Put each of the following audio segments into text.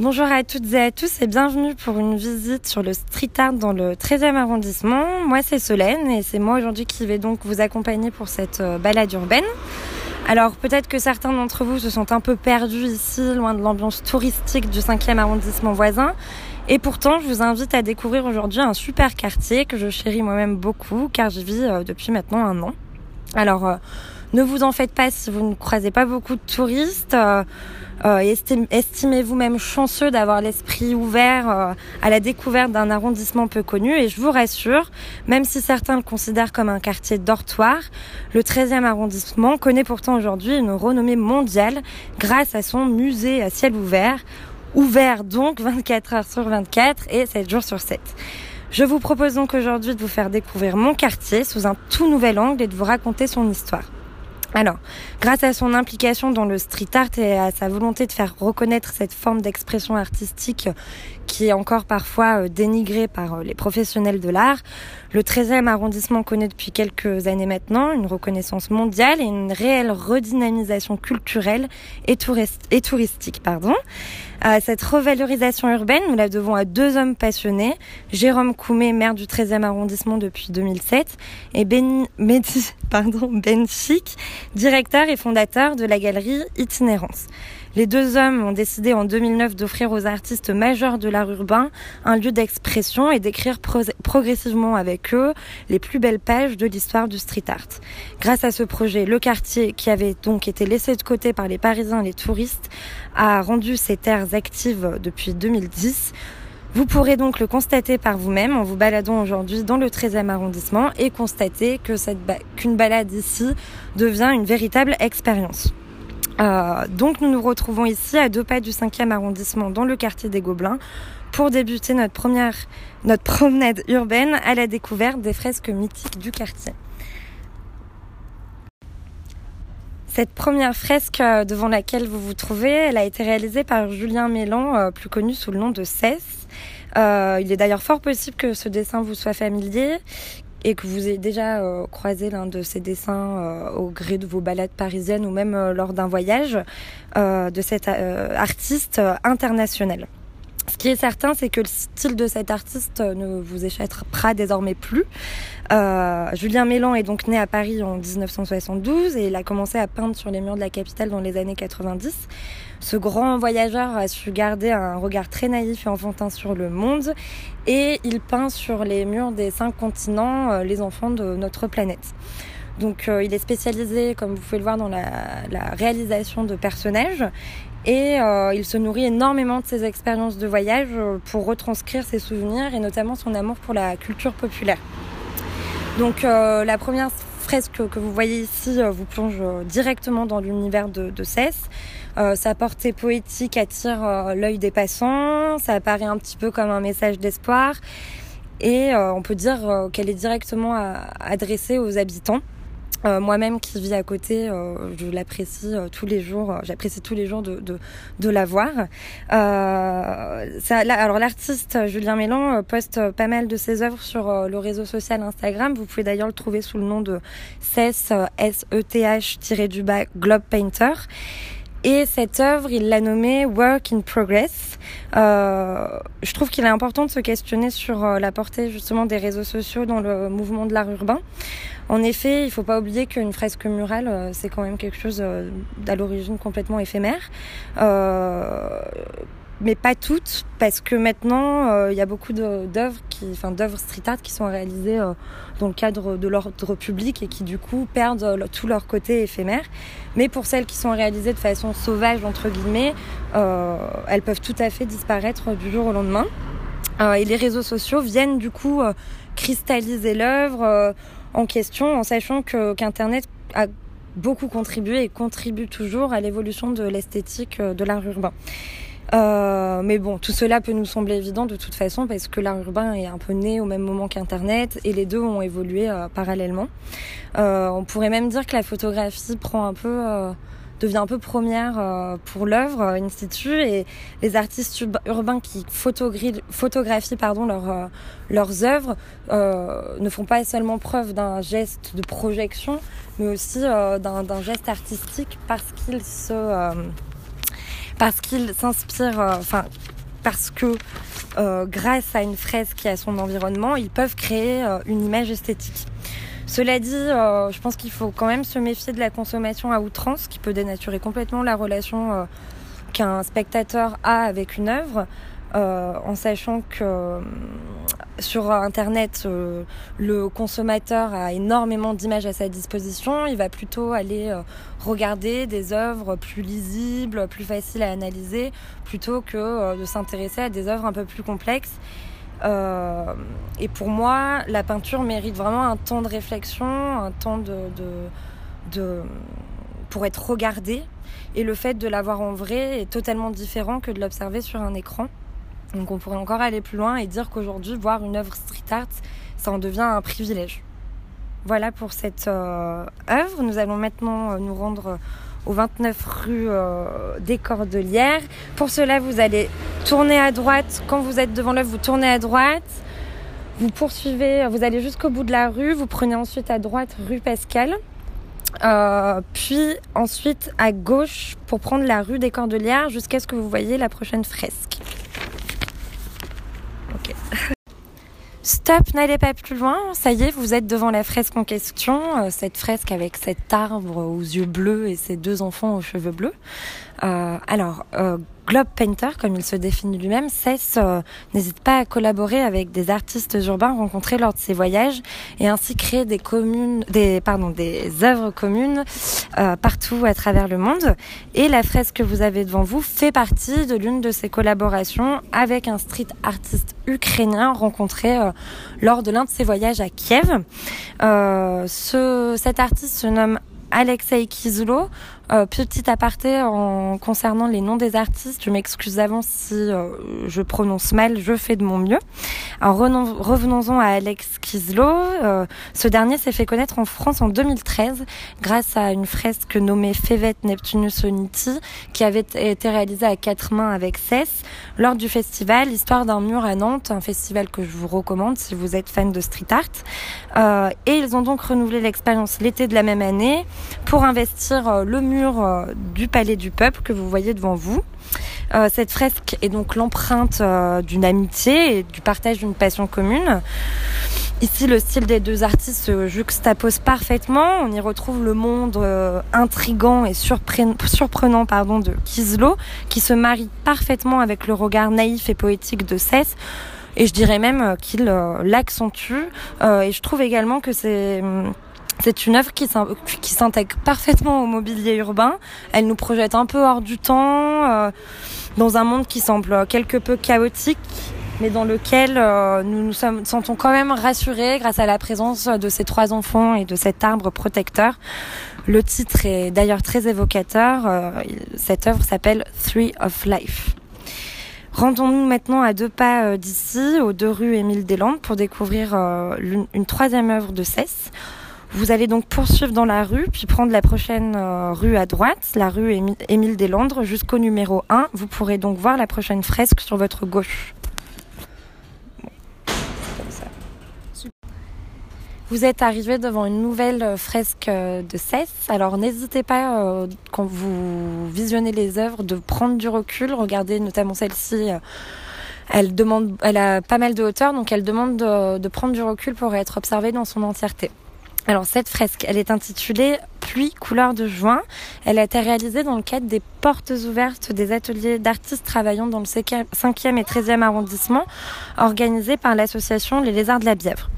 Bonjour à toutes et à tous et bienvenue pour une visite sur le street art dans le 13e arrondissement. Moi c'est Solène et c'est moi aujourd'hui qui vais donc vous accompagner pour cette euh, balade urbaine. Alors peut-être que certains d'entre vous se sont un peu perdus ici, loin de l'ambiance touristique du 5e arrondissement voisin. Et pourtant, je vous invite à découvrir aujourd'hui un super quartier que je chéris moi-même beaucoup car j'y vis euh, depuis maintenant un an. Alors euh, ne vous en faites pas si vous ne croisez pas beaucoup de touristes. Euh, estimez-vous même chanceux d'avoir l'esprit ouvert euh, à la découverte d'un arrondissement peu connu. Et je vous rassure, même si certains le considèrent comme un quartier dortoir, le 13e arrondissement connaît pourtant aujourd'hui une renommée mondiale grâce à son musée à ciel ouvert. Ouvert donc 24 heures sur 24 et 7 jours sur 7. Je vous propose donc aujourd'hui de vous faire découvrir mon quartier sous un tout nouvel angle et de vous raconter son histoire. Alors, grâce à son implication dans le street art et à sa volonté de faire reconnaître cette forme d'expression artistique qui est encore parfois euh, dénigrée par euh, les professionnels de l'art, le 13e arrondissement connaît depuis quelques années maintenant une reconnaissance mondiale et une réelle redynamisation culturelle et, touristique. Pardon. cette revalorisation urbaine, nous la devons à deux hommes passionnés, Jérôme Koumé, maire du 13e arrondissement depuis 2007, et ben, pardon, Benchik, directeur et fondateur de la galerie Itinérance. Les deux hommes ont décidé en 2009 d'offrir aux artistes majeurs de l'art urbain un lieu d'expression et d'écrire progressivement avec eux les plus belles pages de l'histoire du street art. Grâce à ce projet, le quartier, qui avait donc été laissé de côté par les Parisiens et les touristes, a rendu ses terres actives depuis 2010. Vous pourrez donc le constater par vous-même en vous baladant aujourd'hui dans le 13e arrondissement et constater que qu'une balade ici devient une véritable expérience. Euh, donc nous nous retrouvons ici à deux pas du 5e arrondissement dans le quartier des Gobelins pour débuter notre première promenade urbaine à la découverte des fresques mythiques du quartier. Cette première fresque euh, devant laquelle vous vous trouvez, elle a été réalisée par Julien Mélan, euh, plus connu sous le nom de Cess. il est d'ailleurs fort possible que ce dessin vous soit familier, et que vous ayez déjà euh, croisé l'un de ces dessins euh, au gré de vos balades parisiennes ou même euh, lors d'un voyage de cet artiste international. Ce qui est certain, c'est que le style de cet artiste ne vous échappera désormais plus. Julien Mélan est donc né à Paris en 1972 et il a commencé à peindre sur les murs de la capitale dans les années 90. Ce grand voyageur a su garder un regard très naïf et enfantin sur le monde et il peint sur les murs des cinq continents euh, les enfants de notre planète. Donc euh, il est spécialisé, comme vous pouvez le voir, dans la, réalisation de personnages et euh, il se nourrit énormément de ses expériences de voyage pour retranscrire ses souvenirs et notamment son amour pour la culture populaire. Donc la première fresque que vous voyez ici vous plonge directement dans l'univers de, de. Euh, sa portée poétique attire euh, l'œil des passants, ça apparaît un petit peu comme un message d'espoir et euh, on peut dire qu'elle est directement adressée aux habitants. Moi-même qui vis à côté, je l'apprécie tous les jours. J'apprécie tous les jours de, de, de la voir. Ça, alors l'artiste Julien Mélan poste pas mal de ses œuvres sur le réseau social Instagram. Vous pouvez d'ailleurs le trouver sous le nom de SES S E T H du bas Globe Painter. Et cette œuvre, il l'a nommée Work in Progress. Euh, je trouve qu'il est important de se questionner sur euh, la portée justement des réseaux sociaux dans le mouvement de l'art urbain. En effet, il ne faut pas oublier qu'une fresque murale, euh, c'est quand même quelque chose euh, à l'origine complètement éphémère mais pas toutes, parce que maintenant euh, il y a beaucoup d'œuvres enfin d'œuvres street art qui sont réalisées euh, dans le cadre de l'ordre public et qui du coup perdent euh, tout leur côté éphémère. Mais pour celles qui sont réalisées de façon sauvage entre guillemets, elles peuvent tout à fait disparaître du jour au lendemain. et les réseaux sociaux viennent du coup cristalliser l'œuvre en question, en sachant qu'Internet a beaucoup contribué et contribue toujours à l'évolution de l'esthétique de l'art urbain. Euh, mais bon, tout cela peut nous sembler évident de toute façon parce que l'art urbain est un peu né au même moment qu'Internet et les deux ont évolué euh, parallèlement. Euh, on pourrait même dire que la photographie prend un peu devient un peu première pour l'œuvre in situ et les artistes urbains qui photographient, pardon, leur, leurs œuvres ne font pas seulement preuve d'un geste de projection mais aussi d'un geste artistique parce qu'ils se parce qu'il s'inspire, euh, enfin, parce que grâce à une fresque et à son environnement, ils peuvent créer une image esthétique. Cela dit, euh, je pense qu'il faut quand même se méfier de la consommation à outrance, qui peut dénaturer complètement la relation euh, qu'un spectateur a avec une œuvre, euh, en sachant que sur Internet, le consommateur a énormément d'images à sa disposition. Il va plutôt aller regarder des œuvres plus lisibles, plus faciles à analyser, plutôt que de s'intéresser à des œuvres un peu plus complexes. Euh, et pour moi, la peinture mérite vraiment un temps de réflexion, un temps de, pour être regardée. Et le fait de l'avoir en vrai est totalement différent que de l'observer sur un écran. Donc on pourrait encore aller plus loin et dire qu'aujourd'hui, voir une œuvre street art, ça en devient un privilège. Voilà pour cette euh, œuvre. Nous allons maintenant euh, nous rendre au 29 rue euh, des Cordelières. Pour cela, vous allez tourner à droite. Quand vous êtes devant l'œuvre, vous tournez à droite. Vous poursuivez, vous allez jusqu'au bout de la rue. Vous prenez ensuite à droite rue Pascal. Euh, puis ensuite à gauche pour prendre la rue des Cordelières jusqu'à ce que vous voyez la prochaine fresque. Stop, n'allez pas plus loin. Ça y est, vous êtes devant la fresque en question. Euh, cette fresque avec cet arbre aux yeux bleus et ses deux enfants aux cheveux bleus. Euh, alors, euh, Globe Painter, comme il se définit lui-même, cesse, euh, n'hésite pas à collaborer avec des artistes urbains rencontrés lors de ses voyages et ainsi créer des communes, des pardon, des œuvres communes euh, partout à travers le monde. Et la fresque que vous avez devant vous fait partie de l'une de ces collaborations avec un street artiste ukrainien rencontré euh, lors de l'un de ses voyages à Kiev. ce, cet artiste se nomme Alexei Kizlo. Euh, petit aparté en concernant les noms des artistes, je m'excuse avant si euh, je prononce mal, je fais de mon mieux. Alors revenons-en à Alex Kizlo. Euh, ce dernier s'est fait connaître en France en 2013 grâce à une fresque nommée Fevet Neptunus Unity qui avait été réalisée à quatre mains avec Cess lors du festival Histoire d'un mur à Nantes, un festival que je vous recommande si vous êtes fan de street art. et ils ont donc renouvelé l'expérience l'été de la même année pour investir le mur euh, du Palais du Peuple que vous voyez devant vous. Euh, cette fresque est donc l'empreinte euh, d'une amitié et du partage d'une passion commune. Ici, le style des deux artistes se juxtapose parfaitement. On y retrouve le monde intrigant et surprenant de Kislo, qui se marie parfaitement avec le regard naïf et poétique de Cess. Et je dirais même qu'il l'accentue. et je trouve également que c'est hum, c'est une œuvre qui s'intègre parfaitement au mobilier urbain. Elle nous projette un peu hors du temps, euh, dans un monde qui semble quelque peu chaotique, mais dans lequel euh, nous nous sentons quand même rassurés grâce à la présence de ces trois enfants et de cet arbre protecteur. Le titre est d'ailleurs très évocateur. Euh, cette œuvre s'appelle Three of Life. Rendons-nous maintenant à deux pas d'ici, aux deux rues Émile Deslandes, pour découvrir une, troisième œuvre de Cesse. Vous allez donc poursuivre dans la rue, puis prendre la prochaine euh, rue à droite, la rue Émile Deslandres, jusqu'au numéro 1. Vous pourrez donc voir la prochaine fresque sur votre gauche. Vous êtes arrivé devant une nouvelle euh, fresque euh, de Cesse. Alors n'hésitez pas, quand vous visionnez les œuvres, de prendre du recul. Regardez notamment celle-ci. elle demande, elle a pas mal de hauteur, donc elle demande de prendre du recul pour être observée dans son entièreté. Alors cette fresque, elle est intitulée Pluie couleur de juin. Elle a été réalisée dans le cadre des portes ouvertes des ateliers d'artistes travaillant dans le 5e et 13e arrondissement organisés par l'association Les Lézards de la Bièvre.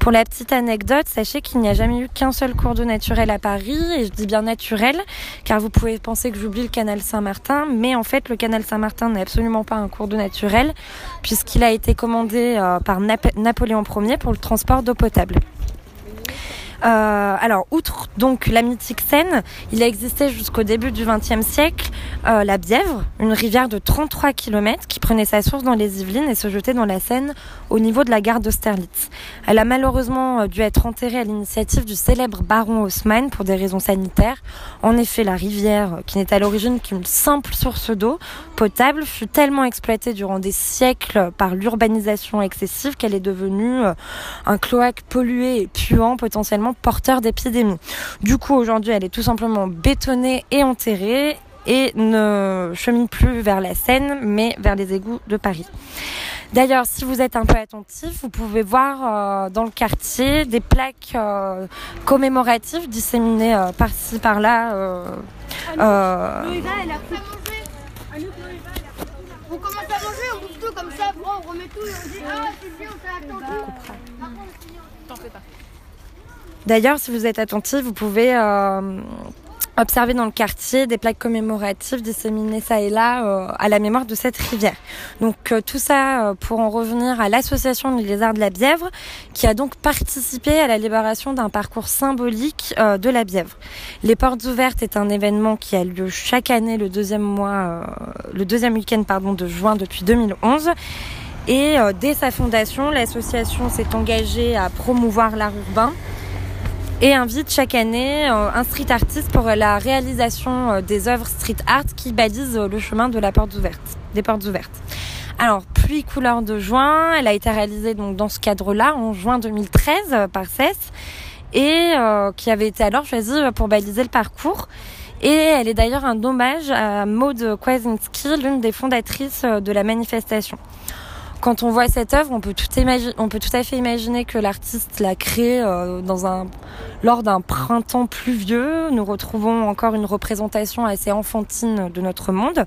Pour la petite anecdote, sachez qu'il n'y a jamais eu qu'un seul cours d'eau naturel à Paris et je dis bien naturel car vous pouvez penser que j'oublie le canal Saint-Martin mais en fait le canal Saint-Martin n'est absolument pas un cours d'eau naturel puisqu'il a été commandé euh, par Napoléon Ier pour le transport d'eau potable. Euh, alors, outre donc la mythique Seine, il a existé jusqu'au début du XXe siècle euh, la Bièvre, une rivière de 33 km qui prenait sa source dans les Yvelines et se jetait dans la Seine au niveau de la gare d'Austerlitz. Elle a malheureusement euh, dû être enterrée à l'initiative du célèbre baron Haussmann pour des raisons sanitaires. En effet, la rivière, qui n'est à l'origine qu'une simple source d'eau potable, fut tellement exploitée durant des siècles par l'urbanisation excessive qu'elle est devenue un cloaque pollué et puant potentiellement porteur d'épidémies. Du coup, aujourd'hui, elle est tout simplement bétonnée et enterrée et ne chemine plus vers la Seine, mais vers les égouts de Paris. D'ailleurs, si vous êtes un peu attentif, vous pouvez voir euh, dans le quartier des plaques euh, commémoratives disséminées euh, par-ci par-là. On commence à manger, on bouffe tout comme ça, on remet tout et on dit ah c'est bien, on s'est attendu. T'en fais pas. D'ailleurs, si vous êtes attentif, vous pouvez observer dans le quartier des plaques commémoratives disséminées ça et là euh, à la mémoire de cette rivière. Donc euh, tout ça euh, pour en revenir à l'association des lézards de la Bièvre qui a donc participé à la libération d'un parcours symbolique de la Bièvre. Les portes ouvertes est un événement qui a lieu chaque année le deuxième mois, le deuxième week-end pardon de juin depuis 2011. Et dès sa fondation, l'association s'est engagée à promouvoir l'art urbain, et invite chaque année euh, un street artiste pour la réalisation euh, des œuvres street art qui balisent euh, le chemin de la porte ouverte, des portes ouvertes. Alors, Pluie couleur de juin, elle a été réalisée donc dans ce cadre-là en juin 2013 par CES et qui avait été alors choisie pour baliser le parcours. Et elle est d'ailleurs un hommage à Maud Kwasinski, l'une des fondatrices de la manifestation quand on voit cette œuvre, on peut tout, on peut tout à fait imaginer que l'artiste l'a créée euh, lors d'un printemps pluvieux. Nous retrouvons encore une représentation assez enfantine de notre monde,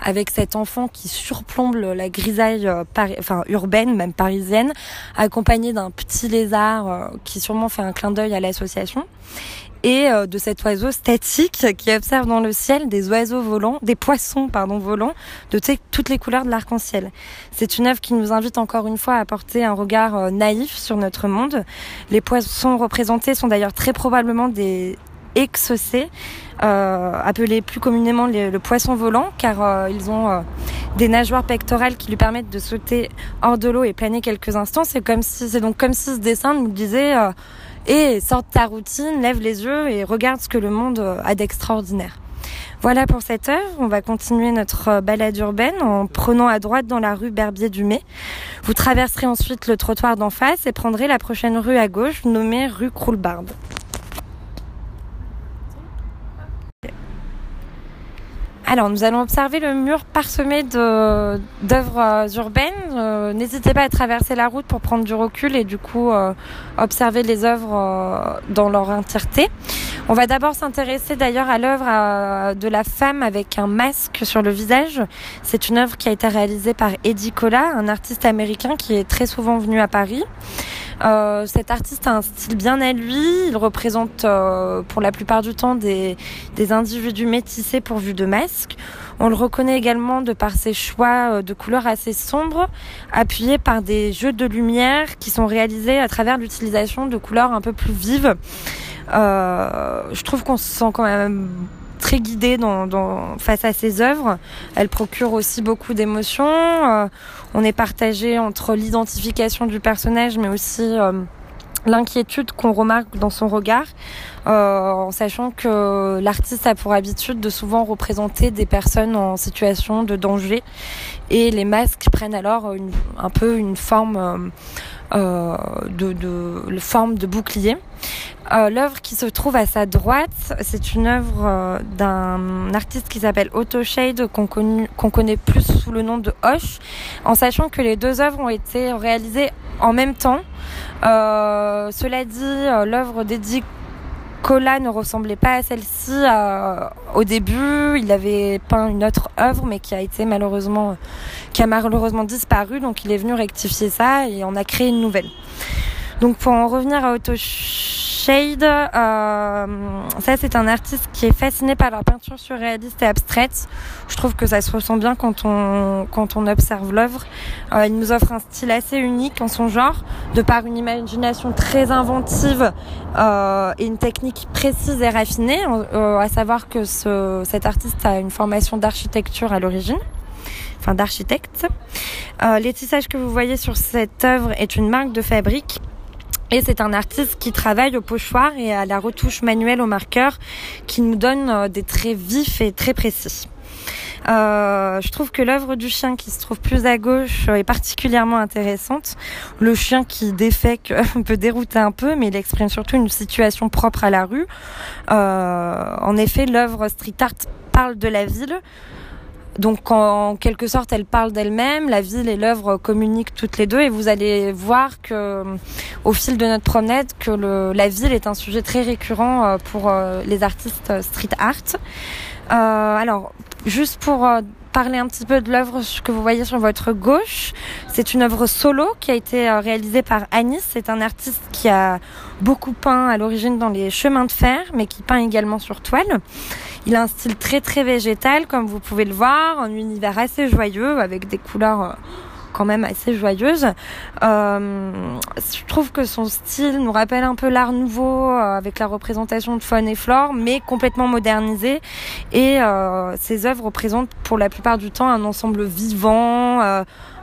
avec cet enfant qui surplombe la grisaille euh, enfin, urbaine, même parisienne, accompagné d'un petit lézard euh, qui sûrement fait un clin d'œil à l'association et euh, de cet oiseau statique qui observe dans le ciel des oiseaux volants, des poissons pardon volants de toutes les couleurs de l'arc-en-ciel. C'est une œuvre qui nous invite encore une fois à porter un regard euh, naïf sur notre monde. Les poissons représentés sont d'ailleurs très probablement des exocés, euh, appelés plus communément le poisson volant, car euh, ils ont des nageoires pectorales qui lui permettent de sauter hors de l'eau et planer quelques instants. C'est comme si, c'est donc comme si ce dessin nous disait et sors de ta routine, lève les yeux et regarde ce que le monde euh, a d'extraordinaire. Voilà pour cette heure. On va continuer notre euh, balade urbaine en prenant à droite dans la rue Berbier du Mai. Vous traverserez ensuite le trottoir d'en face et prendrez la prochaine rue à gauche nommée rue Croulbarbe. Alors, nous allons observer le mur parsemé d'œuvres euh, urbaines. Euh, n'hésitez pas à traverser la route pour prendre du recul et du coup euh, observer les œuvres dans leur entièreté. On va d'abord s'intéresser d'ailleurs à l'œuvre de la femme avec un masque sur le visage. C'est une œuvre qui a été réalisée par Eddie Cola, un artiste américain qui est très souvent venu à Paris. Euh, cet artiste a un style bien à lui. Il représente euh, pour la plupart du temps des individus métissés pourvus de masques. On le reconnaît également de par ses choix euh, de couleurs assez sombres, appuyés par des jeux de lumière qui sont réalisés à travers l'utilisation de couleurs un peu plus vives. Euh, je trouve qu'on se sent quand même très guidée dans, face à ses œuvres. Elle procure aussi beaucoup d'émotions. Euh, on est partagé entre l'identification du personnage, mais aussi l'inquiétude qu'on remarque dans son regard, euh, en sachant que l'artiste a pour habitude de souvent représenter des personnes en situation de danger, et les masques prennent alors un peu une forme euh, de, de, forme de bouclier. Euh, L'œuvre qui se trouve à sa droite, c'est une œuvre euh, d'un artiste qui s'appelle Otto Shade, qu'on connaît plus sous le nom de Hoche, en sachant que les deux œuvres ont été réalisées en même temps. Euh, cela dit, euh, l'œuvre d'Eddie Cola ne ressemblait pas à celle-ci euh, au début. Il avait peint une autre œuvre, mais qui a été malheureusement, qui a malheureusement disparu. Donc il est venu rectifier ça et on a créé une nouvelle. Donc pour en revenir à Otto Shade, euh, ça c'est un artiste qui est fasciné par la peinture surréaliste et abstraite. Je trouve que ça se ressent bien quand on quand on observe l'œuvre. Euh, il nous offre un style assez unique en son genre, de par une imagination très inventive euh, et une technique précise et raffinée. Euh, à savoir que ce, cet artiste a une formation d'architecture à l'origine enfin d'architecte. Euh, les tissages que vous voyez sur cette œuvre est une marque de fabrique et c'est un artiste qui travaille au pochoir et à la retouche manuelle au marqueur qui nous donne euh, des traits vifs et très précis. je trouve que l'œuvre du chien qui se trouve plus à gauche est particulièrement intéressante. Le chien qui défèque peut dérouter un peu, mais il exprime surtout une situation propre à la rue. en effet, l'œuvre street art parle de la ville, donc en quelque sorte, elle parle d'elle-même. La ville et l'œuvre communiquent toutes les deux, et vous allez voir que, euh, au fil de notre promenade, que le, la ville est un sujet très récurrent euh, pour euh, les artistes street art. Euh, alors, juste pour parler un petit peu de l'œuvre que vous voyez sur votre gauche. C'est une œuvre solo qui a été réalisée par Anis. C'est un artiste qui a beaucoup peint à l'origine dans les chemins de fer, mais qui peint également sur toile. Il a un style très très végétal, comme vous pouvez le voir, un univers assez joyeux avec des couleurs euh, quand même assez joyeuses. Euh, je trouve que son style nous rappelle un peu l'art nouveau euh, avec la représentation de faune et flore, mais complètement modernisé. Et ses œuvres représentent pour la plupart du temps un ensemble vivant,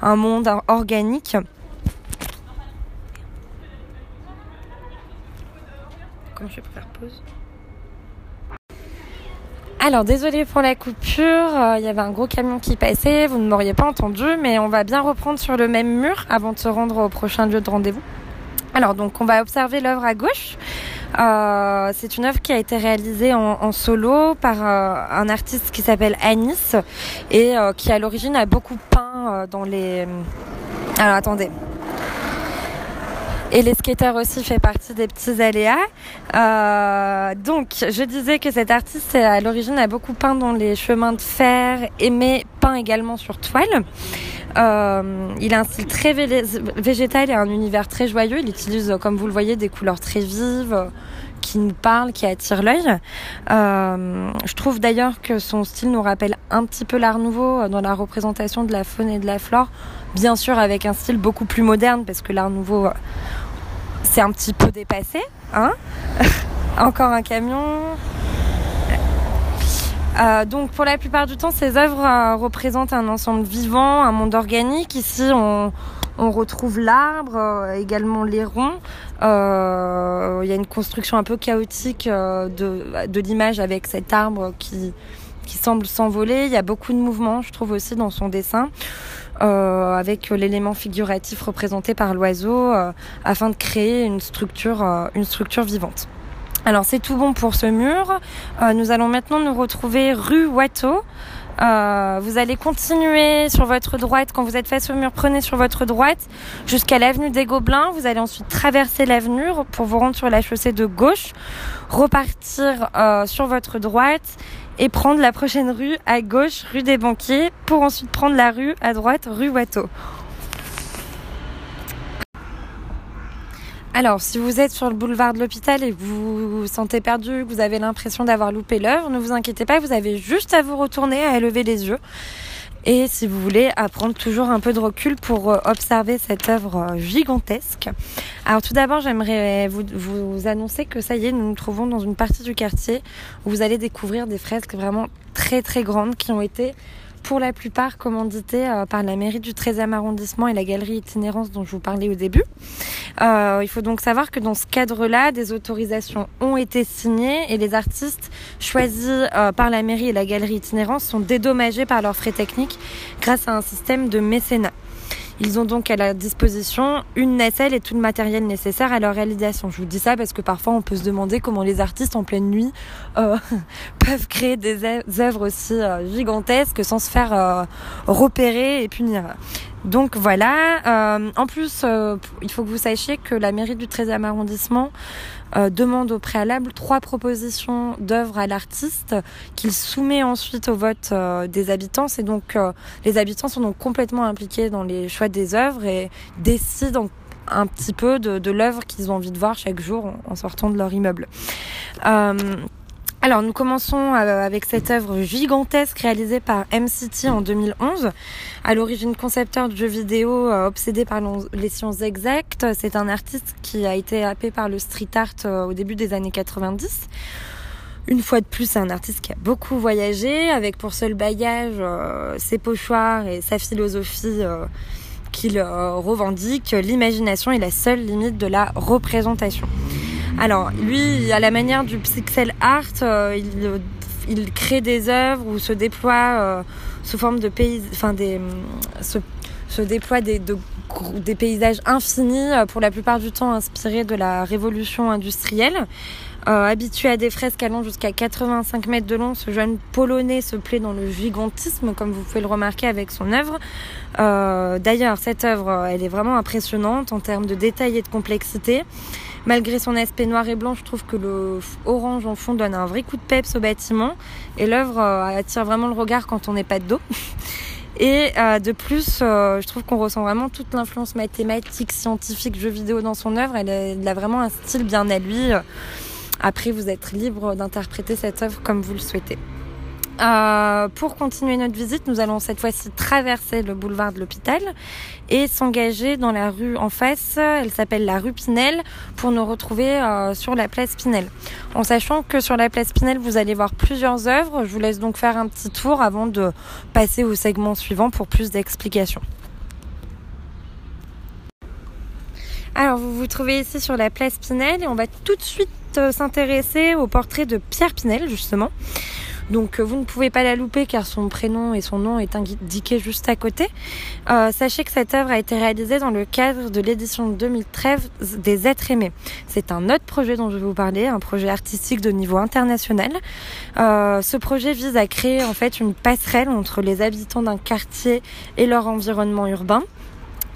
un monde organique. Comment je vais faire pause alors désolé pour la coupure, euh, il y avait un gros camion qui passait, vous ne m'auriez pas entendu, mais on va bien reprendre sur le même mur avant de se rendre au prochain lieu de rendez-vous. Alors donc on va observer l'œuvre à gauche. Euh, c'est une œuvre qui a été réalisée en, solo par euh, un artiste qui s'appelle Anis et qui à l'origine a beaucoup peint dans les... Alors attendez, et les skaters aussi fait partie des petits aléas. Euh, donc, je disais que cet artiste, à l'origine, a beaucoup peint dans les chemins de fer, mais peint également sur toile. Euh, il a un style très végétal et un univers très joyeux. Il utilise, comme vous le voyez, des couleurs très vives qui nous parlent, qui attirent l'œil. Euh, je trouve d'ailleurs que son style nous rappelle un petit peu l'art nouveau dans la représentation de la faune et de la flore, bien sûr avec un style beaucoup plus moderne parce que l'art nouveau c'est un petit peu dépassé. Hein Encore un camion. Euh, donc pour la plupart du temps, ces œuvres euh, représentent un ensemble vivant, un monde organique. Ici, on, retrouve l'arbre, euh, également les ronds. Il y a une construction un peu chaotique de, l'image avec cet arbre qui, semble s'envoler. Il y a beaucoup de mouvements, je trouve aussi dans son dessin. Avec l'élément figuratif représenté par l'oiseau afin de créer une structure vivante. Alors c'est tout bon pour ce mur. nous allons maintenant nous retrouver rue Watteau. vous allez continuer sur votre droite quand vous êtes face au mur. Prenez sur votre droite jusqu'à l'avenue des Gobelins. Vous allez ensuite traverser l'avenue pour vous rendre sur la chaussée de gauche, repartir sur votre droite et prendre la prochaine rue à gauche, rue des Banquiers, pour ensuite prendre la rue à droite, rue Watteau. Alors, si vous êtes sur le boulevard de l'hôpital et que vous vous sentez perdu, que vous avez l'impression d'avoir loupé l'heure, ne vous inquiétez pas, vous avez juste à vous retourner, à lever les yeux et si vous voulez apprendre toujours un peu de recul pour euh, observer cette œuvre euh, gigantesque. Alors tout d'abord, j'aimerais vous annoncer que ça y est, nous nous trouvons dans une partie du quartier où vous allez découvrir des fresques vraiment très très grandes qui ont été pour la plupart commanditées euh, par la mairie du 13e arrondissement et la galerie itinérance dont je vous parlais au début. Euh, il faut donc savoir que dans ce cadre-là, des autorisations ont été signées et les artistes choisis euh, par la mairie et la galerie itinérance sont dédommagés par leurs frais techniques grâce à un système de mécénat. Ils ont donc à la disposition une nacelle et tout le matériel nécessaire à leur réalisation. Je vous dis ça parce que parfois on peut se demander comment les artistes en pleine nuit euh, peuvent créer des œuvres aussi euh, gigantesques sans se faire euh, repérer et punir. Donc voilà. Euh, en plus, il faut que vous sachiez que la mairie du 13e arrondissement euh, demande au préalable trois propositions d'œuvres à l'artiste qu'il soumet ensuite au vote des habitants. C'est donc les habitants sont donc complètement impliqués dans les choix des œuvres et décident un petit peu de, l'œuvre qu'ils ont envie de voir chaque jour en sortant de leur immeuble. Alors nous commençons euh, avec cette œuvre gigantesque réalisée par MCT en 2011. À l'origine concepteur de jeux vidéo euh, obsédé par les sciences exactes, c'est un artiste qui a été happé par le street art euh, au début des années 90. Une fois de plus, c'est un artiste qui a beaucoup voyagé, avec pour seul bagage ses pochoirs et sa philosophie qu'il revendique. L'imagination est la seule limite de la représentation. Alors, lui, à la manière du pixel art, euh, il crée des œuvres ou se déploie sous forme de pays, enfin des, se, déploie des, paysages infinis, pour la plupart du temps inspirés de la révolution industrielle. Euh, habitué à des fresques allant jusqu'à 85 mètres de long, ce jeune Polonais se plaît dans le gigantisme, comme vous pouvez le remarquer avec son œuvre. Euh, D'ailleurs, cette œuvre, elle est vraiment impressionnante en termes de détails et de complexité. Malgré son aspect noir et blanc, je trouve que le orange en fond donne un vrai coup de peps au bâtiment et l'œuvre euh, attire vraiment le regard quand on n'est pas de dos. Et euh, de plus, euh, je trouve qu'on ressent vraiment toute l'influence mathématique, scientifique, jeu vidéo dans son œuvre. Elle, a vraiment un style bien à lui. Après, vous êtes libre d'interpréter cette œuvre comme vous le souhaitez. Euh, pour continuer notre visite, nous allons cette fois-ci traverser le boulevard de l'hôpital et s'engager dans la rue en face. Elle s'appelle la rue Pinel pour nous retrouver euh, sur la place Pinel. En sachant que sur la place Pinel, vous allez voir plusieurs œuvres. Je vous laisse donc faire un petit tour avant de passer au segment suivant pour plus d'explications. Alors, vous vous trouvez ici sur la place Pinel et on va tout de suite euh, s'intéresser au portrait de Pierre Pinel, justement. Donc euh, vous ne pouvez pas la louper car son prénom et son nom est indiqué juste à côté. Euh, sachez que cette œuvre a été réalisée dans le cadre de l'édition 2013 des Êtres aimés. C'est un autre projet dont je vais vous parler, un projet artistique de niveau international. Euh, ce projet vise à créer en fait une passerelle entre les habitants d'un quartier et leur environnement urbain.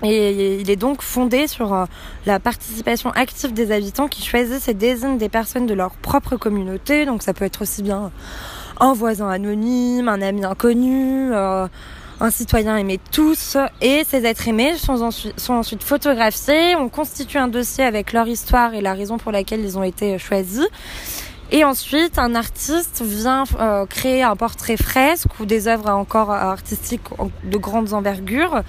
Et il est donc fondé sur euh, la participation active des habitants qui choisissent et désignent des personnes de leur propre communauté. Donc ça peut être aussi bien un voisin anonyme, un ami inconnu, euh, un citoyen aimé tous. Et ces êtres aimés sont ensuite, photographiés. On constitue un dossier avec leur histoire et la raison pour laquelle ils ont été choisis. Et ensuite, un artiste vient euh, créer un portrait fresque ou des œuvres encore artistiques de grandes envergures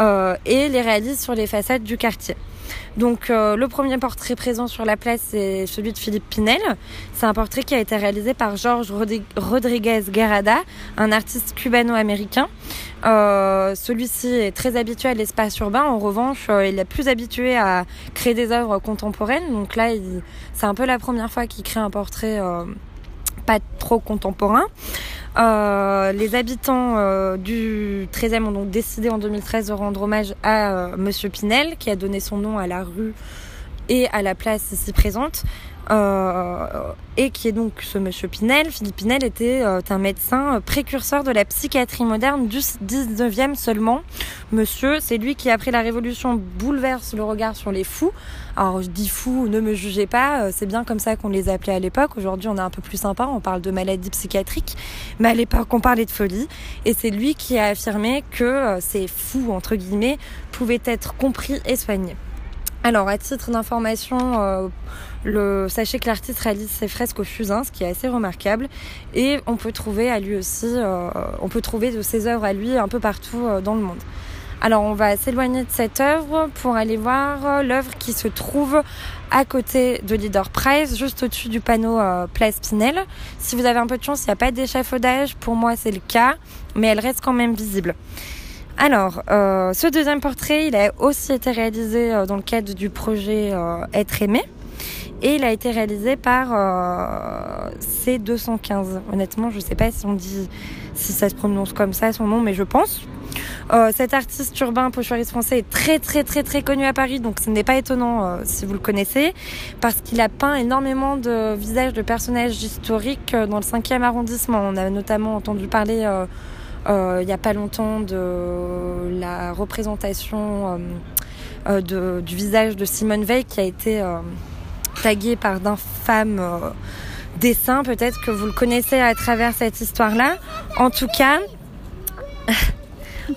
euh, et les réalise sur les façades du quartier. Donc euh, le premier portrait présent sur la place c'est celui de Philippe Pinel. C'est un portrait qui a été réalisé par Georges Rodriguez Guerrada, un artiste cubano-américain. Euh, celui-ci est très habitué à l'espace urbain. En revanche, euh, il est plus habitué à créer des œuvres contemporaines. Donc là, c'est un peu la première fois qu'il crée un portrait pas trop contemporain. Euh, les habitants euh, du 13e ont donc décidé en 2013 de rendre hommage à euh, Monsieur Pinel, qui a donné son nom à la rue et à la place ici présente. Euh, et qui est donc ce monsieur Pinel. Philippe Pinel était euh, un médecin précurseur de la psychiatrie moderne du 19e seulement. Monsieur, c'est lui qui, après la Révolution, bouleverse le regard sur les fous. Alors, je dis fous, ne me jugez pas, euh, c'est bien comme ça qu'on les appelait à l'époque. Aujourd'hui, on est un peu plus sympa, on parle de maladies psychiatriques. Mais à l'époque, on parlait de folie. Et c'est lui qui a affirmé que ces fous, entre guillemets, pouvaient être compris et soignés. Alors, à titre d'information, le, sachez que l'artiste réalise ses fresques au fusain, ce qui est assez remarquable. Et on peut trouver à lui aussi, euh, on peut trouver de ses œuvres à lui un peu partout euh, dans le monde. Alors, on va s'éloigner de cette œuvre pour aller voir l'œuvre qui se trouve à côté de Leader Prize, juste au-dessus du panneau Place Pinel. Si vous avez un peu de chance, il n'y a pas d'échafaudage. Pour moi, c'est le cas, mais elle reste quand même visible. Alors, euh, ce deuxième portrait, il a aussi été réalisé euh, dans le cadre du projet euh, Être aimé. Et il a été réalisé par C215. Honnêtement, je ne sais pas si on dit, si ça se prononce comme ça son nom, mais je pense. cet artiste urbain pochoiriste français est très très très très connu à Paris, donc ce n'est pas étonnant si vous le connaissez, parce qu'il a peint énormément de visages de personnages historiques dans le 5e arrondissement. On a notamment entendu parler euh, il n'y a pas longtemps de la représentation euh, euh, du visage de Simone Veil qui a été tagué par d'infâmes dessins. Peut-être que vous le connaissez à travers cette histoire-là. En tout cas,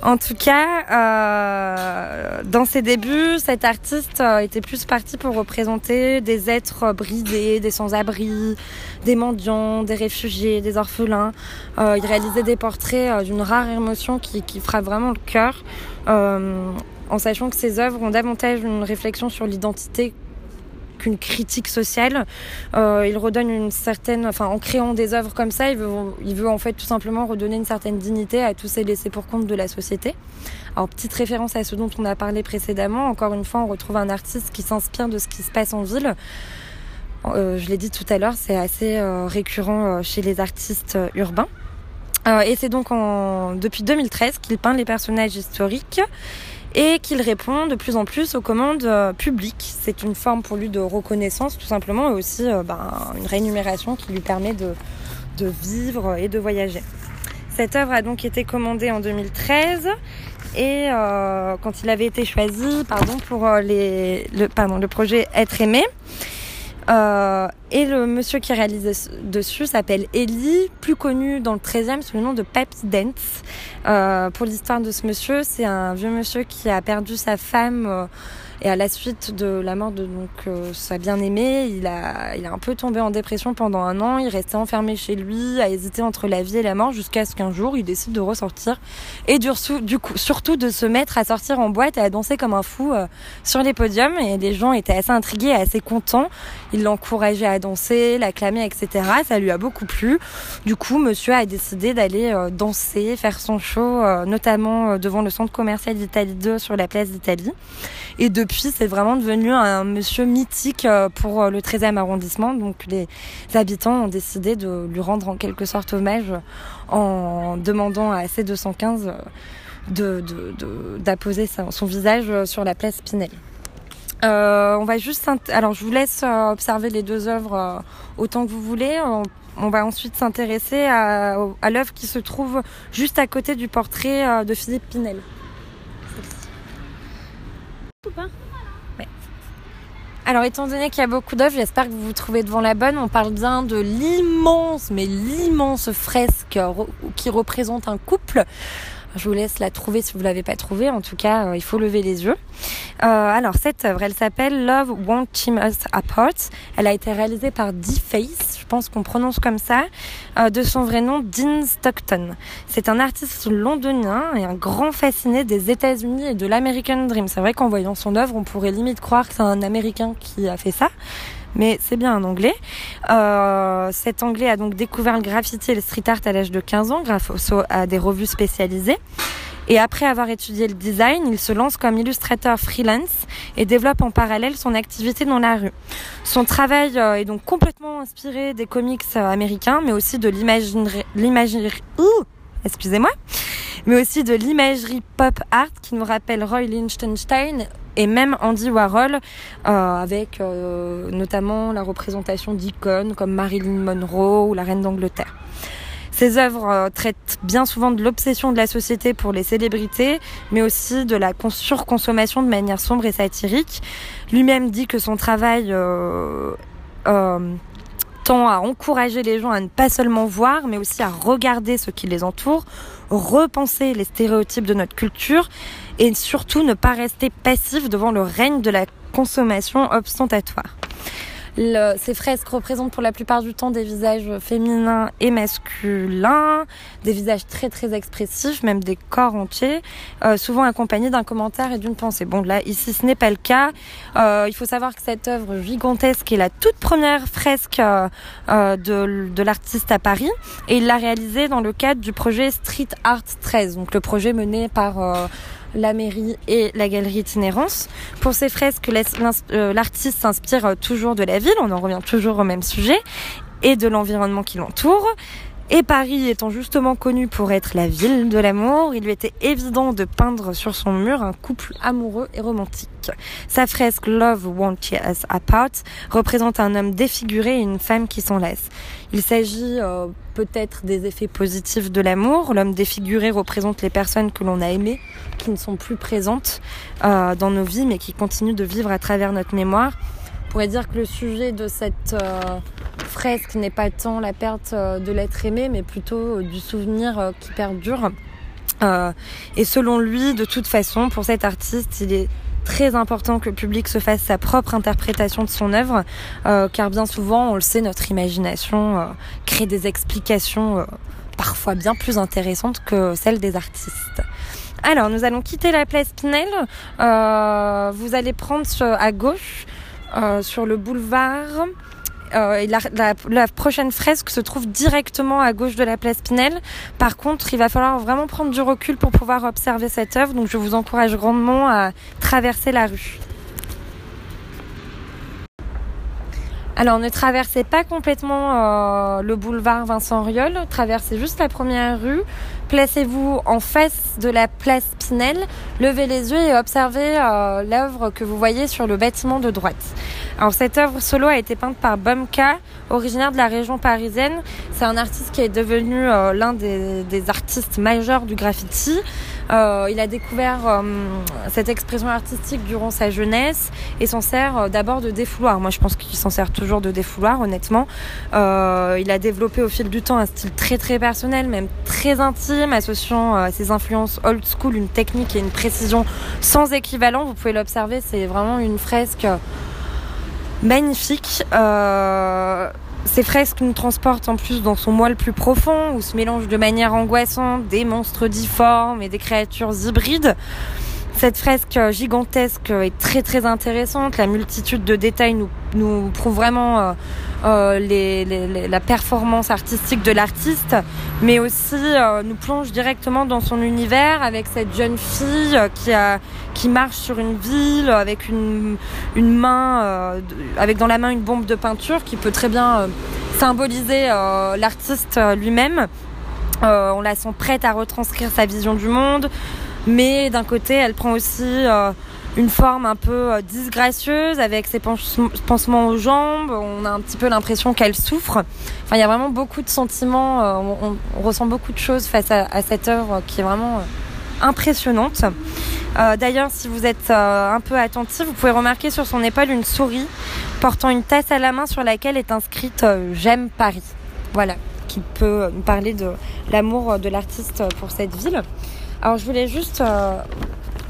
En tout cas, euh, dans ses débuts, cet artiste euh, était plus parti pour représenter des êtres brisés, des sans-abri, des mendiants, des réfugiés, des orphelins. Euh, il réalisait des portraits euh, d'une rare émotion qui, qui frappe vraiment le cœur, euh, en sachant que ses œuvres ont davantage une réflexion sur l'identité qu'une critique sociale. Euh, il redonne une certaine, en créant des œuvres comme ça, il veut, en fait tout simplement redonner une certaine dignité à tous ces laissés pour compte de la société. Alors, petite référence à ce dont on a parlé précédemment. Encore une fois, on retrouve un artiste qui s'inspire de ce qui se passe en ville je l'ai dit tout à l'heure, c'est assez récurrent chez les artistes urbains. et c'est donc depuis 2013 qu'il peint les personnages historiques et qu'il répond de plus en plus aux commandes euh, publiques. C'est une forme pour lui de reconnaissance tout simplement et aussi euh, ben, une rémunération qui lui permet de, vivre et de voyager. Cette œuvre a donc été commandée en 2013 et euh, quand il avait été choisi pardon, pour le projet Être aimé, euh, et le monsieur qui réalise dessus s'appelle Ellie, plus connu dans le 13e sous le nom de Peps Dance. Euh, pour l'histoire de ce monsieur, c'est un vieux monsieur qui a perdu sa femme euh, et à la suite de la mort de donc euh, sa bien-aimée, il a, il a un peu tombé en dépression pendant un an. Il restait enfermé chez lui, a hésité entre la vie et la mort jusqu'à ce qu'un jour il décide de ressortir et du, du coup surtout de se mettre à sortir en boîte et à danser comme un fou euh, sur les podiums. Et les gens étaient assez intrigués et assez contents. Il l'encourageait à danser, l'acclamer, etc. Ça lui a beaucoup plu. Du coup, monsieur a décidé d'aller euh, danser, faire son show, notamment devant le centre commercial d'Italie 2 sur la place d'Italie. Et depuis, c'est vraiment devenu un monsieur mythique euh, pour euh, le 13e arrondissement. Donc les habitants ont décidé de lui rendre en quelque sorte hommage en demandant à C215 de, d'apposer son visage sur la place Pinel. Euh, on va juste, alors je vous laisse observer les deux œuvres autant que vous voulez. On, va ensuite s'intéresser à l'œuvre qui se trouve juste à côté du portrait de Philippe Pinel. Alors, étant donné qu'il y a beaucoup d'œuvres, j'espère que vous vous trouvez devant la bonne. On parle bien de l'immense, mais l'immense fresque qui représente un couple je vous laisse la trouver si vous l'avez pas trouvée. En tout cas, euh, il faut lever les yeux. Euh, alors cette œuvre, elle s'appelle Love Won't Team Us Apart. Elle a été réalisée par D-Face, je pense qu'on prononce comme ça, euh, de son vrai nom Dean Stockton. C'est un artiste londonien et un grand fasciné des États-Unis et de l'American Dream. C'est vrai qu'en voyant son œuvre, on pourrait limite croire que c'est un Américain qui a fait ça mais c'est bien un anglais. Euh, cet anglais a donc découvert le graffiti et le street art à l'âge de 15 ans grâce à des revues spécialisées. Et après avoir étudié le design, il se lance comme illustrateur freelance et développe en parallèle son activité dans la rue. Son travail euh, est donc complètement inspiré des comics euh, américains, mais aussi de l'imagerie, excusez-moi, mais aussi de l'imagerie pop art qui nous rappelle Roy Lichtenstein et même Andy Warhol, euh, avec euh, notamment la représentation d'icônes comme Marilyn Monroe ou la reine d'Angleterre. Ses œuvres euh, traitent bien souvent de l'obsession de la société pour les célébrités, mais aussi de la surconsommation de manière sombre et satirique. Lui-même dit que son travail tend à encourager les gens à ne pas seulement voir, mais aussi à regarder ce qui les entoure, repenser les stéréotypes de notre culture et surtout ne pas rester passif devant le règne de la consommation ostentatoire ces fresques représentent pour la plupart du temps des visages féminins et masculins, des visages très très expressifs, même des corps entiers, euh, souvent accompagnés d'un commentaire et d'une pensée. Bon là, ici ce n'est pas le cas. Euh, il faut savoir que cette œuvre gigantesque est la toute première fresque euh, de, de l'artiste à Paris et il l'a réalisée dans le cadre du projet Street Art 13, donc le projet mené par la mairie et la galerie itinérance. Pour ces fresques, euh, l'artiste s'inspire euh, toujours de la ville, on en revient toujours au même sujet, et de l'environnement qui l'entoure. Et Paris étant justement connu pour être la ville de l'amour, il lui était évident de peindre sur son mur un couple amoureux et romantique. Sa fresque Love Won't Tear Us Apart représente un homme défiguré et une femme qui s'enlace. Il s'agit euh, peut-être des effets positifs de l'amour. L'homme défiguré représente les personnes que l'on a aimées, qui ne sont plus présentes euh, dans nos vies, mais qui continuent de vivre à travers notre mémoire. On pourrait dire que le sujet de cette euh, fresque n'est pas tant la perte euh, de l'être aimé, mais plutôt euh, du souvenir qui perdure. et selon lui, de toute façon, pour cet artiste, il est très important que le public se fasse sa propre interprétation de son œuvre, car bien souvent, on le sait, notre imagination crée des explications parfois bien plus intéressantes que celles des artistes. Alors, nous allons quitter la place Pinel. vous allez prendre à gauche euh, sur le boulevard. Euh, la, prochaine fresque se trouve directement à gauche de la place Pinel. Par contre, il va falloir vraiment prendre du recul pour pouvoir observer cette œuvre. Donc, je vous encourage grandement à traverser la rue. Alors ne traversez pas complètement euh, le boulevard Vincent Riol, traversez juste la première rue, placez-vous en face de la place Pinel, levez les yeux et observez euh, l'œuvre que vous voyez sur le bâtiment de droite. Alors cette œuvre solo a été peinte par Bumka, originaire de la région parisienne. C'est un artiste qui est devenu euh, l'un des, des, artistes majeurs du graffiti. Euh, il a découvert euh, cette expression artistique durant sa jeunesse et s'en sert euh, d'abord de défouloir. Moi, je pense qu'il s'en sert toujours de défouloir, honnêtement. Il a développé au fil du temps un style très très personnel, même très intime, associant à ses influences old school une technique et une précision sans équivalent. Vous pouvez l'observer, c'est vraiment une fresque magnifique. Ces fresques nous transportent en plus dans son moi le plus profond, où se mélangent de manière angoissante des monstres difformes et des créatures hybrides. Cette fresque gigantesque est très très intéressante. La multitude de détails nous, prouve vraiment euh, euh, la performance artistique de l'artiste, mais aussi euh, nous plonge directement dans son univers avec cette jeune fille qui, marche sur une ville avec euh, dans la main une bombe de peinture qui peut très bien euh, symboliser l'artiste lui-même. on la sent prête à retranscrire sa vision du monde, mais d'un côté, elle prend aussi euh, une forme un peu euh, disgracieuse avec ses pansements aux jambes. On a un petit peu l'impression qu'elle souffre. Enfin, il y a vraiment beaucoup de sentiments. Euh, on, ressent beaucoup de choses face à, à cette œuvre qui est vraiment impressionnante. D'ailleurs, si vous êtes un peu attentif, vous pouvez remarquer sur son épaule une souris portant une tasse à la main sur laquelle est inscrite J'aime Paris. Voilà, qui peut nous parler de l'amour de l'artiste pour cette ville. Alors je voulais juste euh,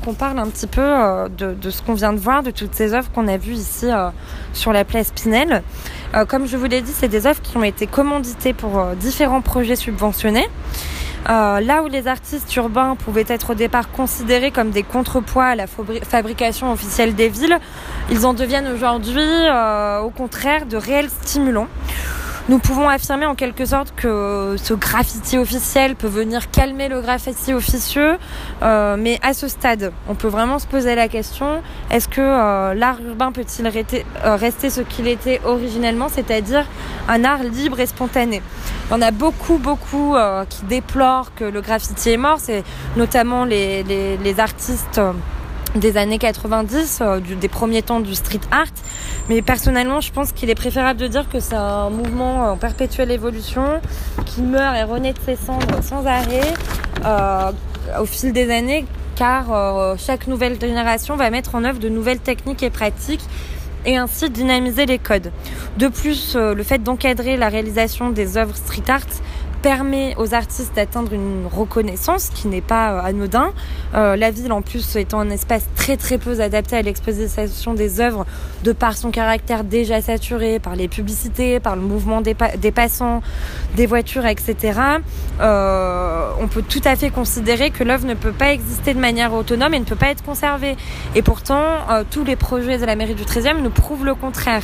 qu'on parle un petit peu euh, de, ce qu'on vient de voir, de toutes ces œuvres qu'on a vues ici euh, sur la place Pinel. Comme je vous l'ai dit, c'est des œuvres qui ont été commanditées pour différents projets subventionnés. Là où les artistes urbains pouvaient être au départ considérés comme des contrepoids à la fabrication officielle des villes, ils en deviennent aujourd'hui au contraire de réels stimulants. Nous pouvons affirmer en quelque sorte que ce graffiti officiel peut venir calmer le graffiti officieux, euh, mais à ce stade, on peut vraiment se poser la question est-ce que euh, l'art urbain peut-il rester, euh, rester ce qu'il était originellement, c'est-à-dire un art libre et spontané? En a beaucoup, beaucoup qui déplorent que le graffiti est mort, c'est notamment les artistes des années 90, euh, du, des premiers temps du street art. Mais personnellement, je pense qu'il est préférable de dire que c'est un mouvement en perpétuelle évolution, qui meurt et renaît de ses cendres sans arrêt euh, au fil des années, car euh, chaque nouvelle génération va mettre en œuvre de nouvelles techniques et pratiques et ainsi dynamiser les codes. De plus, euh, le fait d'encadrer la réalisation des œuvres street art permet aux artistes d'atteindre une reconnaissance qui n'est pas euh, anodin. Euh, la ville en plus étant un espace très très peu adapté à l'exposition des œuvres de par son caractère déjà saturé par les publicités, par le mouvement des, pa des passants, des voitures, etc. Euh, on peut tout à fait considérer que l'œuvre ne peut pas exister de manière autonome et ne peut pas être conservée. Et pourtant, tous les projets de la mairie du 13e nous prouvent le contraire.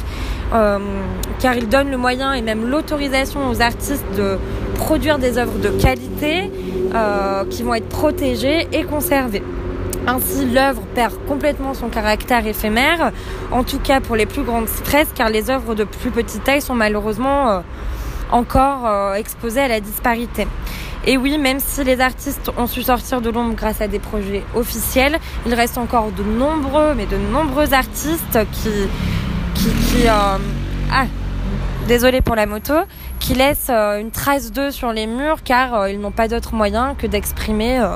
Car ils donnent le moyen et même l'autorisation aux artistes de produire des œuvres de qualité euh, qui vont être protégées et conservées. Ainsi, l'œuvre perd complètement son caractère éphémère, en tout cas pour les plus grandes fresques, car les œuvres de plus petite taille sont malheureusement euh, encore euh, exposées à la disparité. Et oui, même si les artistes ont su sortir de l'ombre grâce à des projets officiels, il reste encore de nombreux, mais de nombreux artistes qui, qui, qui ah, désolé pour la moto, qui laissent euh, une trace d'eux sur les murs car euh, ils n'ont pas d'autre moyen que d'exprimer euh,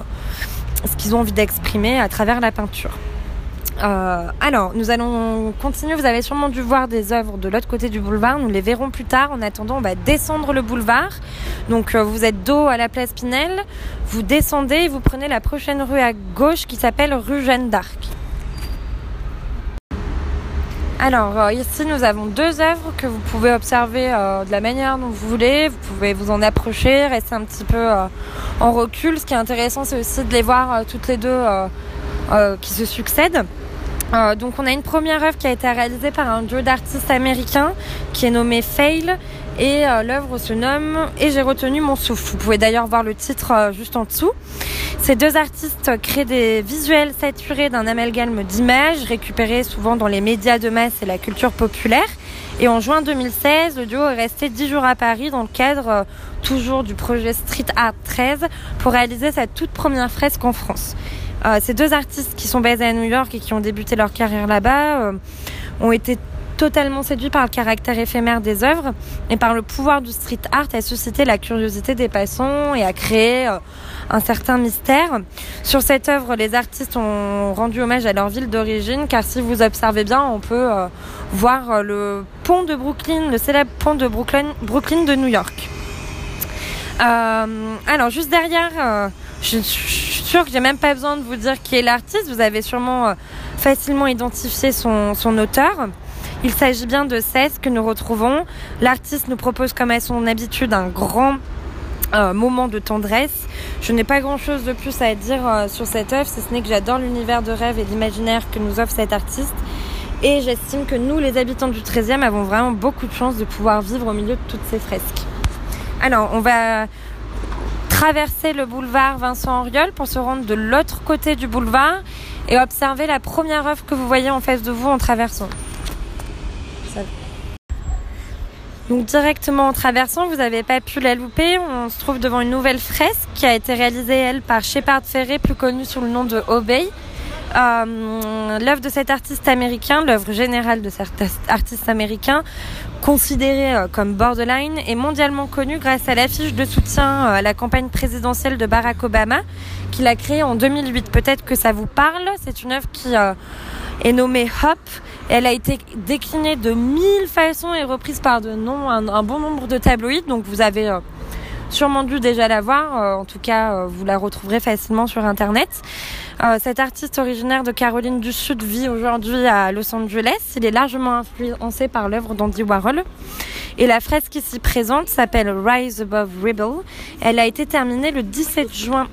ce qu'ils ont envie d'exprimer à travers la peinture. Alors, nous allons continuer. Vous avez sûrement dû voir des œuvres de l'autre côté du boulevard. Nous les verrons plus tard. En attendant, on va descendre le boulevard. Donc, vous êtes dos à la place Pinel. Vous descendez et vous prenez la prochaine rue à gauche qui s'appelle rue Jeanne d'Arc. Alors euh, ici nous avons deux œuvres que vous pouvez observer euh, de la manière dont vous voulez. Vous pouvez vous en approcher, rester un petit peu euh, en recul. Ce qui est intéressant c'est aussi de les voir toutes les deux qui se succèdent. donc on a une première œuvre qui a été réalisée par un duo d'artistes américains qui est nommé Fail et l'œuvre se nomme Et j'ai retenu mon souffle. Vous pouvez d'ailleurs voir le titre juste en dessous. Ces deux artistes créent des visuels saturés d'un amalgame d'images récupérés souvent dans les médias de masse et la culture populaire Et en juin 2016, le est resté 10 jours à Paris dans le cadre euh, toujours du projet Street Art 13 pour réaliser sa toute première fresque en France. Euh, ces deux artistes qui sont basés à New York et qui ont débuté leur carrière là-bas euh, ont été totalement séduits par le caractère éphémère des œuvres et par le pouvoir du street art à susciter la curiosité des passants et à créer euh, un certain mystère. Sur cette œuvre, les artistes ont rendu hommage à leur ville d'origine car si vous observez bien, on peut voir le pont de Brooklyn, le célèbre pont de Brooklyn, de New York. alors juste derrière, je, sûr que j'ai même pas besoin de vous dire qui est l'artiste. Vous avez sûrement euh, facilement identifié son auteur. Il s'agit bien de Cesse que nous retrouvons. L'artiste nous propose comme à son habitude un grand euh, moment de tendresse. Je n'ai pas grand chose de plus à dire euh, sur cette œuvre, si ce n'est que j'adore l'univers de rêve et d'imaginaire que nous offre cet artiste. Et j'estime que nous, les habitants du 13e, avons vraiment beaucoup de chance de pouvoir vivre au milieu de toutes ces fresques. Alors, on va traverser le boulevard Vincent Auriol pour se rendre de l'autre côté du boulevard et observer la première œuvre que vous voyez en face de vous en traversant. Donc directement en traversant, vous n'avez pas pu la louper. On se trouve devant une nouvelle fresque qui a été réalisée, elle, par Shepard Ferré, plus connu sous le nom de Obey. Euh, l'œuvre de cet artiste américain, l'œuvre générale de cet artiste américain, considéré euh, comme borderline, est mondialement connu grâce à l'affiche de soutien euh, à la campagne présidentielle de Barack Obama qu'il a créée en 2008. Peut-être que ça vous parle. C'est une œuvre qui est nommée Hop. Elle a été déclinée de mille façons et reprise par de non, un, bon nombre de tabloïds. Donc vous avez sûrement dû déjà la voir. en tout cas, vous la retrouverez facilement sur Internet. Euh, cet artiste originaire de Caroline du Sud vit aujourd'hui à Los Angeles. Il est largement influencé par l'œuvre d'Andy Warhol. Et la fresque ici présente s'appelle Rise Above Rebel. Elle a été terminée le 17 juin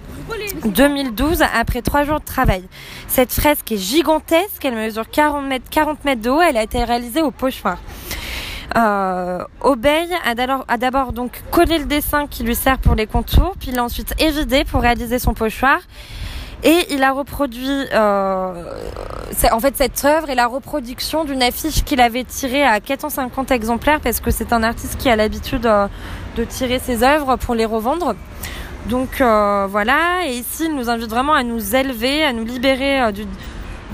2012 après trois jours de travail. Cette fresque est gigantesque, elle mesure 40 mètres, 40 mètres de haut, elle a été réalisée au pochoir. Euh, Obey a d'abord donc collé le dessin qui lui sert pour les contours, puis l'a ensuite évidé pour réaliser son pochoir. Et il a reproduit, euh, en fait, cette œuvre est la reproduction d'une affiche qu'il avait tirée à 450 exemplaires parce que c'est un artiste qui a l'habitude euh, de tirer ses œuvres pour les revendre. Donc euh, voilà, et ici il nous invite vraiment à nous élever, à nous libérer euh, du,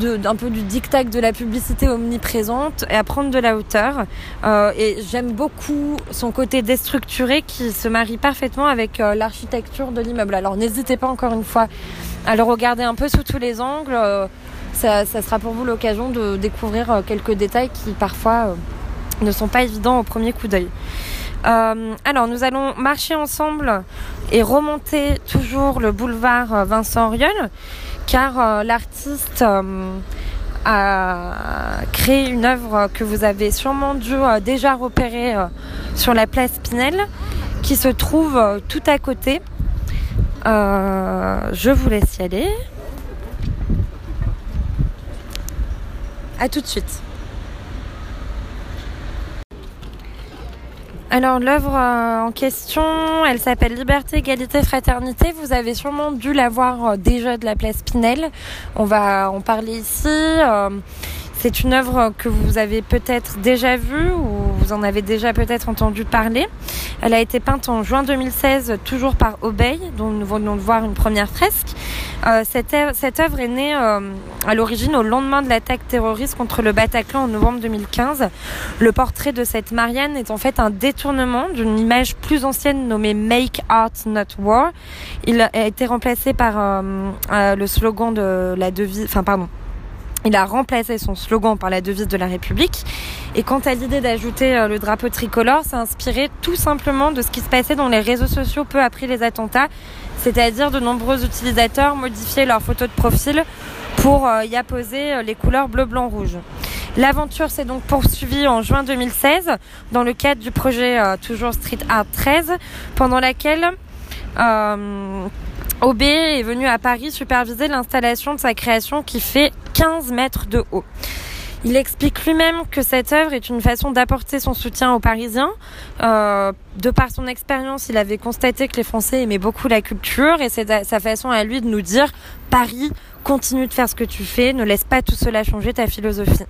d'un peu du dictat de la publicité omniprésente et à prendre de la hauteur. Euh, et j'aime beaucoup son côté déstructuré qui se marie parfaitement avec euh, l'architecture de l'immeuble. Alors n'hésitez pas encore une fois à le regarder un peu sous tous les angles. Euh, ça, sera pour vous l'occasion de découvrir quelques détails qui parfois ne sont pas évidents au premier coup d'œil. alors nous allons marcher ensemble et remonter toujours le boulevard Vincent Auriol car euh, l'artiste euh, a créé une œuvre que vous avez sûrement dû euh, déjà repérer sur la place Pinel, qui se trouve tout à côté. je vous laisse y aller. À tout de suite. Alors l'œuvre euh, en question, elle s'appelle Liberté, Égalité, Fraternité. Vous avez sûrement dû la voir euh, déjà de la place Pinel. On va en parler ici. C'est une œuvre que vous avez peut-être déjà vue ou vous en avez déjà peut-être entendu parler. Elle a été peinte en juin 2016, toujours par Obey, dont nous venons de voir une première fresque. Euh, cette, œuvre, est née euh, à l'origine au lendemain de l'attaque terroriste contre le Bataclan en novembre 2015. Le portrait de cette Marianne est en fait un détournement d'une image plus ancienne nommée Make Art Not War. Il a été remplacé par euh, le slogan de la devise, enfin pardon, il a remplacé son slogan par la devise de la République. Et quant à l'idée d'ajouter euh, le drapeau tricolore, c'est inspiré tout simplement de ce qui se passait dans les réseaux sociaux peu après les attentats. C'est-à-dire de nombreux utilisateurs modifiaient leurs photos de profil pour euh, y apposer euh, les couleurs bleu, blanc, rouge. L'aventure s'est donc poursuivie en juin 2016 dans le cadre du projet toujours Street Art 13, pendant laquelle OB est venu à Paris superviser l'installation de sa création qui fait 15 mètres de haut. Il explique lui-même que cette œuvre est une façon d'apporter son soutien aux Parisiens. Euh, de par son expérience, il avait constaté que les Français aimaient beaucoup la culture et c'est sa façon à lui de nous dire Paris, continue de faire ce que tu fais, ne laisse pas tout cela changer ta philosophie.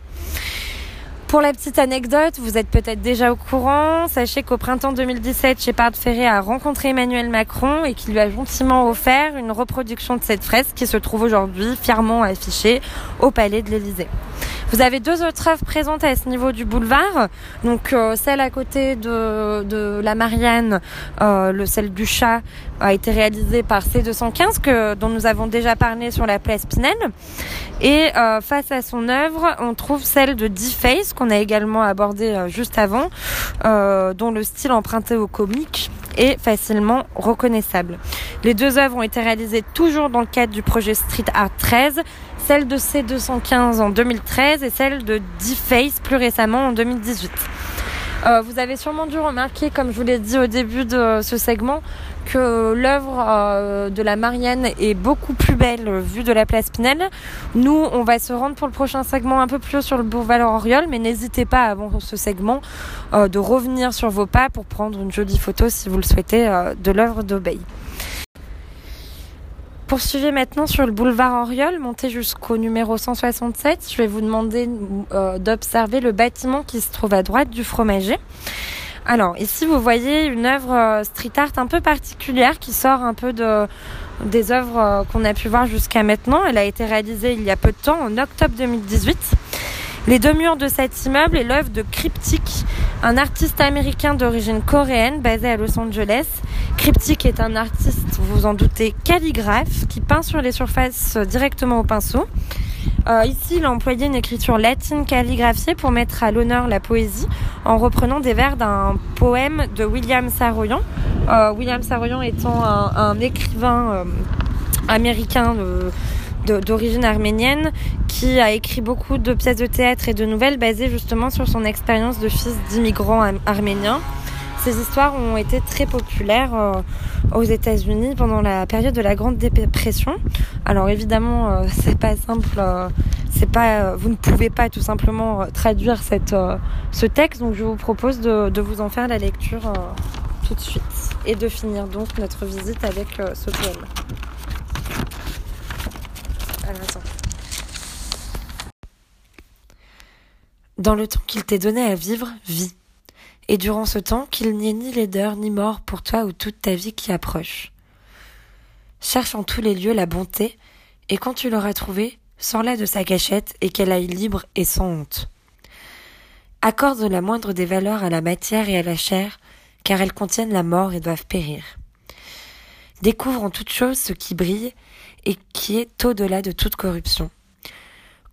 Pour la petite anecdote, vous êtes peut-être déjà au courant. Sachez qu'au printemps 2017, Shepard Ferré a rencontré Emmanuel Macron et qu'il lui a gentiment offert une reproduction de cette fresque qui se trouve aujourd'hui fièrement affichée au Palais de l'Élysée. Vous avez deux autres œuvres présentes à ce niveau du boulevard. Donc euh, celle à côté de, la Marianne, euh, le celle du chat, a été réalisée par C215 que dont nous avons déjà parlé sur la place Pinel. Et euh, face à son œuvre, on trouve celle de D-Face qu'on a également abordée juste avant, dont le style emprunté au comique est facilement reconnaissable. Les deux œuvres ont été réalisées toujours dans le cadre du projet Street Art 13 celle de C215 en 2013 et celle de D-Face plus récemment en 2018. Euh, vous avez sûrement dû remarquer, comme je vous l'ai dit au début de ce segment, que l'œuvre euh, de la Marianne est beaucoup plus belle vue de la place Pinel. Nous, on va se rendre pour le prochain segment un peu plus haut sur le boulevard Oriol, mais n'hésitez pas avant ce segment euh, de revenir sur vos pas pour prendre une jolie photo si vous le souhaitez de l'œuvre d'Obey. Poursuivez maintenant sur le boulevard Oriol, montez jusqu'au numéro 167. Je vais vous demander euh, d'observer le bâtiment qui se trouve à droite du fromager. Alors ici vous voyez une œuvre euh, street art un peu particulière qui sort un peu de, des œuvres euh, qu'on a pu voir jusqu'à maintenant. Elle a été réalisée il y a peu de temps, en octobre 2018. Les deux murs de cet immeuble est l'œuvre de Cryptic, un artiste américain d'origine coréenne basé à Los Angeles. Cryptic est un artiste, vous vous en doutez, calligraphe qui peint sur les surfaces directement au pinceau. Euh, ici, il a employé une écriture latine calligraphiée pour mettre à l'honneur la poésie en reprenant des vers d'un poème de William Saroyan. Euh, William Saroyan étant un, écrivain euh, américain d'origine arménienne qui a écrit beaucoup de pièces de théâtre et de nouvelles basées justement sur son expérience de fils d'immigrants arméniens. Ces histoires ont été très populaires euh, aux États-Unis pendant la période de la Grande Dépression. Alors évidemment, euh, c'est pas simple, euh, pas, vous ne pouvez pas tout simplement traduire cette, ce texte, donc je vous propose de, de vous en faire la lecture tout de suite et de finir donc notre visite avec ce poème. Alors attends. Dans le temps qu'il t'est donné à vivre, vis. Et durant ce temps, qu'il n'y ait ni laideur ni mort pour toi ou toute ta vie qui approche. Cherche en tous les lieux la bonté, et quand tu l'auras trouvée, sors-la de sa cachette et qu'elle aille libre et sans honte. Accorde la moindre des valeurs à la matière et à la chair, car elles contiennent la mort et doivent périr. Découvre en toute chose ce qui brille et qui est au-delà de toute corruption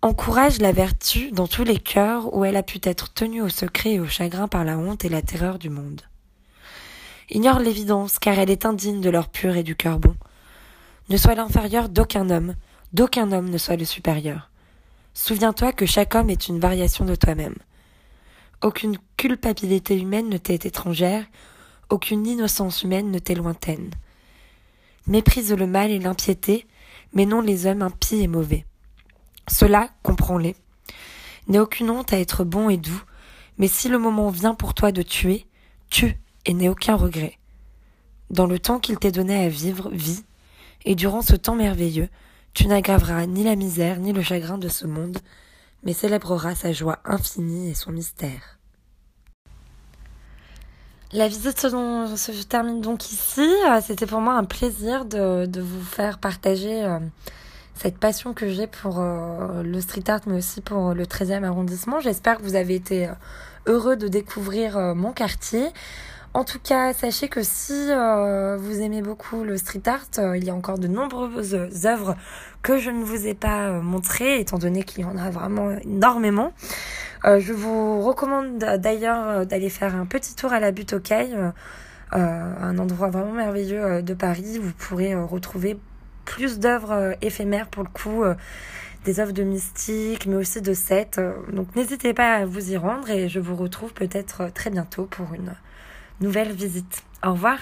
encourage la vertu dans tous les cœurs où elle a pu être tenue au secret et au chagrin par la honte et la terreur du monde. Ignore l'évidence, car elle est indigne de l'or pur et du cœur bon. Ne sois l'inférieur d'aucun homme, d'aucun homme ne soit le supérieur. Souviens-toi que chaque homme est une variation de toi-même. Aucune culpabilité humaine ne t'est étrangère, aucune innocence humaine ne t'est lointaine. Méprise le mal et l'impiété, mais non les hommes impies et mauvais. Cela, comprends-les. N'aie aucune honte à être bon et doux, mais si le moment vient pour toi de tuer, tue et n'aie aucun regret. Dans le temps qu'il t'est donné à vivre, vis, et durant ce temps merveilleux, tu n'aggraveras ni la misère ni le chagrin de ce monde, mais célébreras sa joie infinie et son mystère. La visite se, termine donc ici. Euh, c'était pour moi un plaisir de, vous faire partager euh, cette passion que j'ai pour euh, le street art, mais aussi pour le 13e arrondissement. J'espère que vous avez été euh, heureux de découvrir euh, mon quartier. En tout cas, sachez que si vous aimez beaucoup le street art, il y a encore de nombreuses œuvres que je ne vous ai pas montrées, étant donné qu'il y en a vraiment énormément. je vous recommande d'ailleurs d'aller faire un petit tour à la butte aux cailles, un endroit vraiment merveilleux de Paris. Vous pourrez retrouver plus d'œuvres euh, éphémères pour le coup, euh, des œuvres de mystique, mais aussi de Seth. Euh, donc n'hésitez pas à vous y rendre et je vous retrouve peut-être très bientôt pour une nouvelle visite. Au revoir